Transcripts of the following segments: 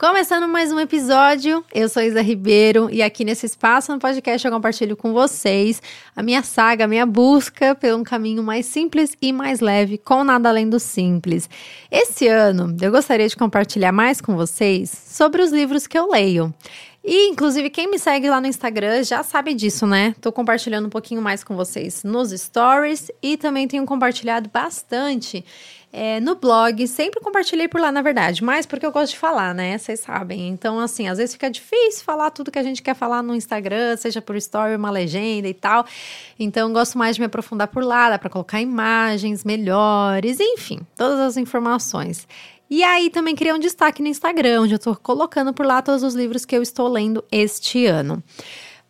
Começando mais um episódio, eu sou Isa Ribeiro e aqui nesse espaço no podcast eu compartilho com vocês a minha saga, a minha busca por um caminho mais simples e mais leve, com nada além do simples. Esse ano eu gostaria de compartilhar mais com vocês sobre os livros que eu leio. E, inclusive, quem me segue lá no Instagram já sabe disso, né? Tô compartilhando um pouquinho mais com vocês nos stories e também tenho compartilhado bastante é, no blog, sempre compartilhei por lá, na verdade, mas porque eu gosto de falar, né? Vocês sabem. Então, assim, às vezes fica difícil falar tudo que a gente quer falar no Instagram, seja por story, uma legenda e tal. Então, gosto mais de me aprofundar por lá, dá para colocar imagens melhores, enfim, todas as informações. E aí também criei um destaque no Instagram, onde eu tô colocando por lá todos os livros que eu estou lendo este ano.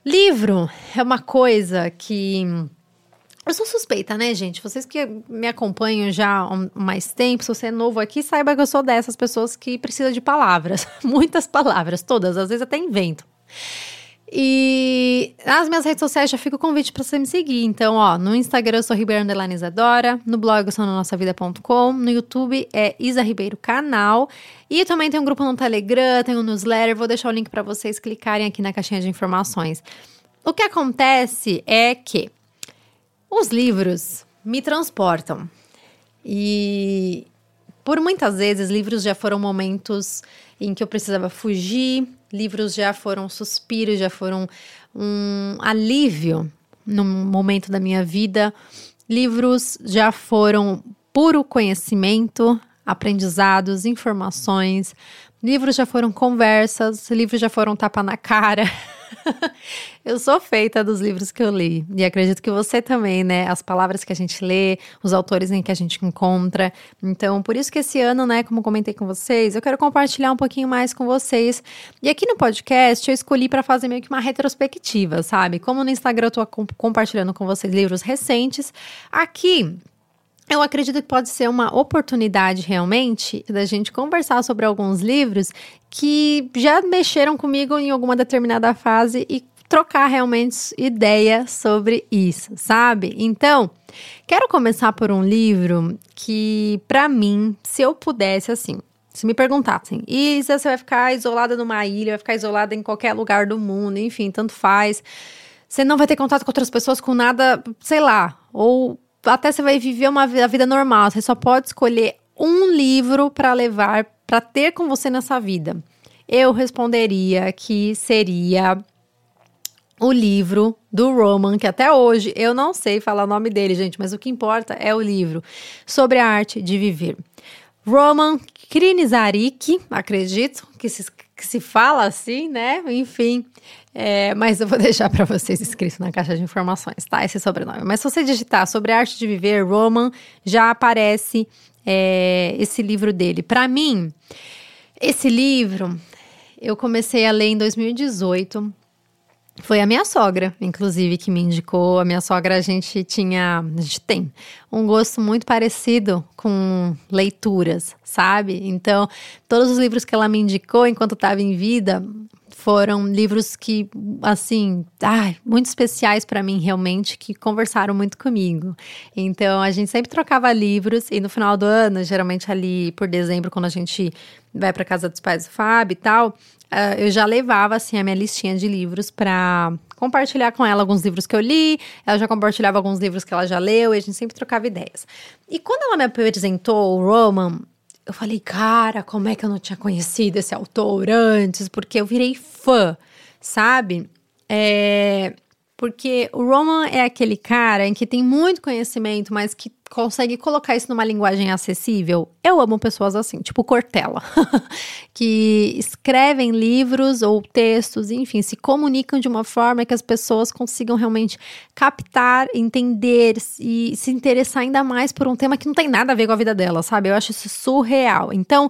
Livro é uma coisa que eu sou suspeita, né, gente? Vocês que me acompanham já há mais tempo, se você é novo aqui, saiba que eu sou dessas pessoas que precisa de palavras. Muitas palavras, todas, às vezes até invento. E nas minhas redes sociais já fica o convite para você me seguir. Então, ó, no Instagram eu sou Ribeiro Isadora, no blog eu sou no nossavida.com, no YouTube é Isa Ribeiro Canal. E também tem um grupo no Telegram, tem um newsletter, vou deixar o link para vocês clicarem aqui na caixinha de informações. O que acontece é que os livros me transportam. E por muitas vezes, livros já foram momentos em que eu precisava fugir, livros já foram suspiros, já foram um alívio num momento da minha vida. Livros já foram puro conhecimento, aprendizados, informações. Livros já foram conversas, livros já foram tapa na cara. eu sou feita dos livros que eu li. E acredito que você também, né? As palavras que a gente lê, os autores em que a gente encontra. Então, por isso que esse ano, né, como comentei com vocês, eu quero compartilhar um pouquinho mais com vocês. E aqui no podcast eu escolhi para fazer meio que uma retrospectiva, sabe? Como no Instagram eu tô compartilhando com vocês livros recentes, aqui eu acredito que pode ser uma oportunidade realmente da gente conversar sobre alguns livros que já mexeram comigo em alguma determinada fase e trocar realmente ideia sobre isso, sabe? Então, quero começar por um livro que, para mim, se eu pudesse, assim, se me perguntassem, Isa, você vai ficar isolada numa ilha, vai ficar isolada em qualquer lugar do mundo, enfim, tanto faz. Você não vai ter contato com outras pessoas com nada, sei lá, ou até você vai viver uma vida, vida normal. Você só pode escolher um livro para levar, para ter com você nessa vida. Eu responderia que seria o livro do Roman, que até hoje eu não sei falar o nome dele, gente, mas o que importa é o livro sobre a arte de viver. Roman Krinizarik, acredito que se, que se fala assim, né? Enfim, é, mas eu vou deixar para vocês escrito na caixa de informações, tá? Esse sobrenome. Mas se você digitar sobre a arte de viver, Roman, já aparece é, esse livro dele. Para mim, esse livro eu comecei a ler em 2018. Foi a minha sogra, inclusive, que me indicou. A minha sogra, a gente tinha, a gente tem um gosto muito parecido com leituras, sabe? Então, todos os livros que ela me indicou enquanto estava em vida foram livros que, assim, ai, muito especiais para mim, realmente, que conversaram muito comigo. Então, a gente sempre trocava livros e no final do ano, geralmente ali por dezembro, quando a gente vai para casa dos pais do Fábio e tal, uh, eu já levava, assim, a minha listinha de livros para compartilhar com ela alguns livros que eu li, ela já compartilhava alguns livros que ela já leu e a gente sempre trocava ideias. E quando ela me apresentou o Roman, eu falei, cara, como é que eu não tinha conhecido esse autor antes? Porque eu virei fã, sabe? É, porque o Roman é aquele cara em que tem muito conhecimento, mas que consegue colocar isso numa linguagem acessível. Eu amo pessoas assim, tipo Cortella, que escrevem livros ou textos, enfim, se comunicam de uma forma que as pessoas consigam realmente captar, entender e se interessar ainda mais por um tema que não tem nada a ver com a vida dela, sabe? Eu acho isso surreal. Então,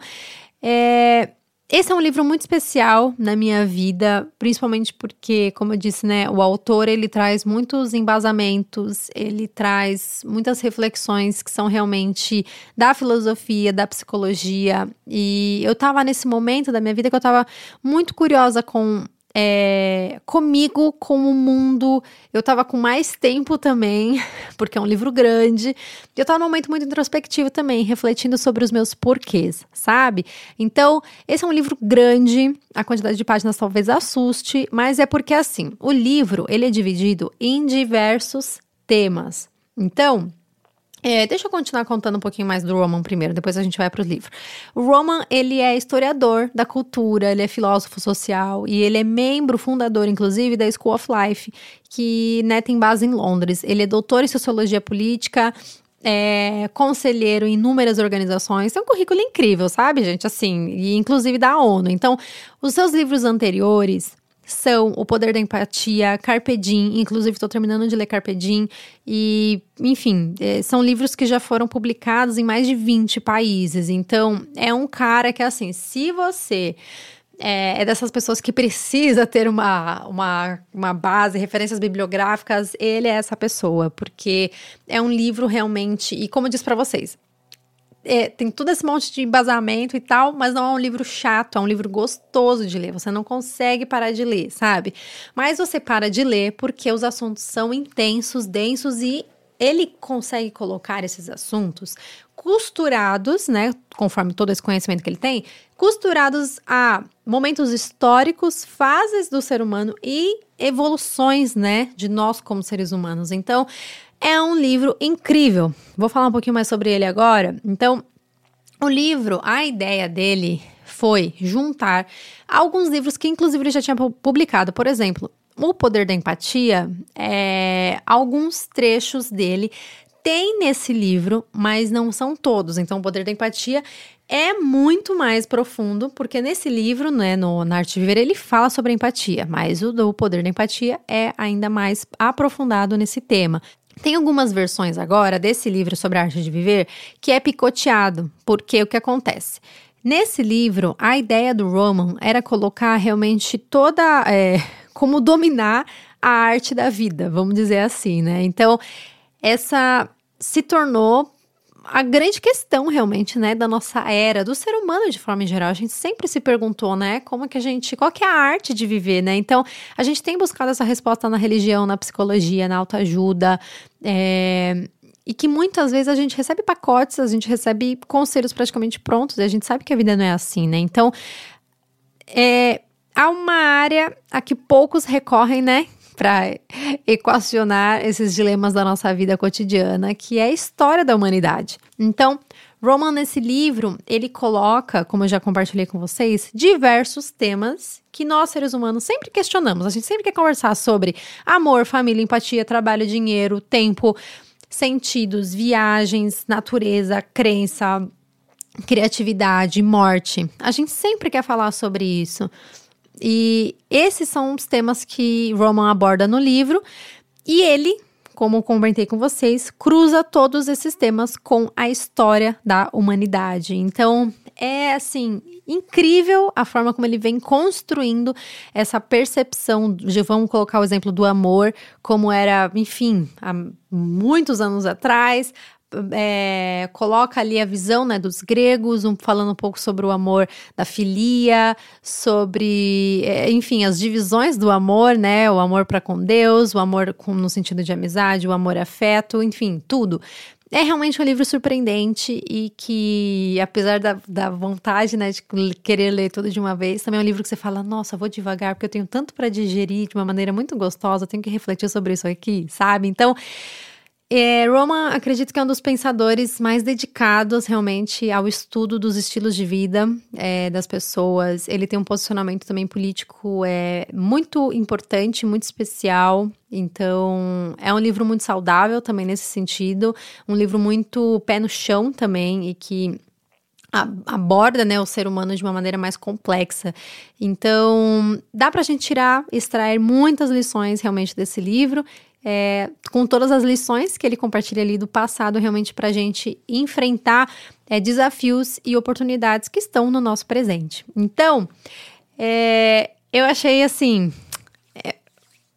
é, esse é um livro muito especial na minha vida, principalmente porque, como eu disse, né, o autor ele traz muitos embasamentos, ele traz muitas reflexões que são realmente da filosofia, da psicologia. E eu tava nesse momento da minha vida que eu tava muito curiosa com é, comigo, com o mundo. Eu tava com mais tempo também, porque é um livro grande. Eu tava num momento muito introspectivo também, refletindo sobre os meus porquês, sabe? Então, esse é um livro grande, a quantidade de páginas talvez assuste, mas é porque assim, o livro, ele é dividido em diversos temas. Então, é, deixa eu continuar contando um pouquinho mais do Roman primeiro, depois a gente vai para o livro. O Roman, ele é historiador da cultura, ele é filósofo social e ele é membro fundador, inclusive, da School of Life, que né, tem base em Londres. Ele é doutor em sociologia política, é conselheiro em inúmeras organizações. Tem um currículo incrível, sabe, gente? Assim, e inclusive da ONU. Então, os seus livros anteriores são O Poder da Empatia, Carpe Diem, inclusive estou terminando de ler Carpe Diem, e, enfim, é, são livros que já foram publicados em mais de 20 países. Então, é um cara que, assim, se você é, é, dessas pessoas que precisa ter uma, uma, uma base, referências bibliográficas, ele é essa pessoa, porque é um livro realmente, e como eu disse para vocês, é, tem todo esse monte de embasamento e tal, mas não é um livro chato, é um livro gostoso de ler. Você não consegue parar de ler, sabe? Mas você para de ler porque os assuntos são intensos, densos e ele consegue colocar esses assuntos costurados, né, conforme todo esse conhecimento que ele tem, costurados a momentos históricos, fases do ser humano e evoluções, né, de nós como seres humanos. Então, é um livro incrível. Vou falar um pouquinho mais sobre ele agora. Então, o livro, a ideia dele foi juntar alguns livros que, inclusive, ele já tinha publicado. Por exemplo, O Poder da Empatia, é, alguns trechos dele tem nesse livro, mas não são todos. Então, O Poder da Empatia é muito mais profundo, porque nesse livro, né, no Na Arte Viver, ele fala sobre empatia, mas o do Poder da Empatia é ainda mais aprofundado nesse tema. Tem algumas versões agora desse livro sobre a arte de viver que é picoteado, porque o que acontece? Nesse livro, a ideia do Roman era colocar realmente toda. É, como dominar a arte da vida, vamos dizer assim, né? Então, essa se tornou a grande questão realmente, né, da nossa era, do ser humano de forma geral. A gente sempre se perguntou, né, como que a gente, qual que é a arte de viver, né? Então, a gente tem buscado essa resposta na religião, na psicologia, na autoajuda, é, e que muitas vezes a gente recebe pacotes, a gente recebe conselhos praticamente prontos, e a gente sabe que a vida não é assim, né? Então, é, há uma área a que poucos recorrem, né? Para equacionar esses dilemas da nossa vida cotidiana, que é a história da humanidade. Então, Roman, nesse livro, ele coloca, como eu já compartilhei com vocês, diversos temas que nós, seres humanos, sempre questionamos. A gente sempre quer conversar sobre amor, família, empatia, trabalho, dinheiro, tempo, sentidos, viagens, natureza, crença, criatividade, morte. A gente sempre quer falar sobre isso. E esses são os temas que Roman aborda no livro. E ele, como comentei com vocês, cruza todos esses temas com a história da humanidade. Então, é assim, incrível a forma como ele vem construindo essa percepção de, vamos colocar o exemplo do amor, como era, enfim, há muitos anos atrás, é, coloca ali a visão né, dos gregos, um, falando um pouco sobre o amor da filia, sobre, é, enfim, as divisões do amor, né? O amor para com Deus, o amor com, no sentido de amizade, o amor afeto, enfim, tudo. É realmente um livro surpreendente e que, apesar da, da vontade, né, de querer ler tudo de uma vez, também é um livro que você fala, nossa, vou devagar, porque eu tenho tanto para digerir de uma maneira muito gostosa, tenho que refletir sobre isso aqui, sabe? Então, é, Roman, acredito que é um dos pensadores mais dedicados realmente ao estudo dos estilos de vida é, das pessoas. Ele tem um posicionamento também político é, muito importante, muito especial. Então, é um livro muito saudável também nesse sentido. Um livro muito pé no chão também e que aborda né, o ser humano de uma maneira mais complexa. Então, dá para a gente tirar, extrair muitas lições realmente desse livro é, com todas as lições que ele compartilha ali do passado, realmente para a gente enfrentar é, desafios e oportunidades que estão no nosso presente. Então, é, eu achei assim é,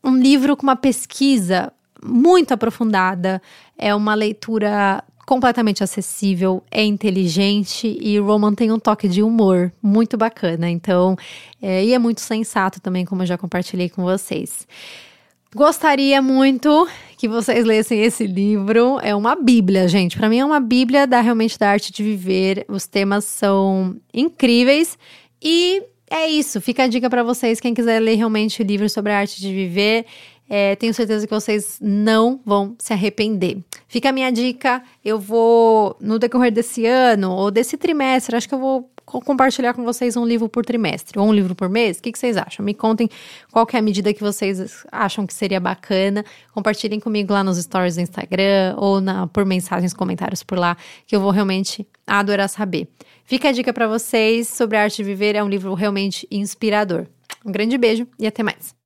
um livro com uma pesquisa muito aprofundada, é uma leitura completamente acessível, é inteligente e o Roman tem um toque de humor muito bacana. Então, é, e é muito sensato também, como eu já compartilhei com vocês. Gostaria muito que vocês lessem esse livro. É uma bíblia, gente. Para mim é uma bíblia da realmente da arte de viver. Os temas são incríveis e é isso. Fica a dica para vocês quem quiser ler realmente o livro sobre a arte de viver. É, tenho certeza que vocês não vão se arrepender. Fica a minha dica. Eu vou, no decorrer desse ano ou desse trimestre, acho que eu vou compartilhar com vocês um livro por trimestre ou um livro por mês. O que, que vocês acham? Me contem qual é a medida que vocês acham que seria bacana. Compartilhem comigo lá nos stories do Instagram ou na, por mensagens, comentários por lá, que eu vou realmente adorar saber. Fica a dica para vocês sobre a arte de viver. É um livro realmente inspirador. Um grande beijo e até mais.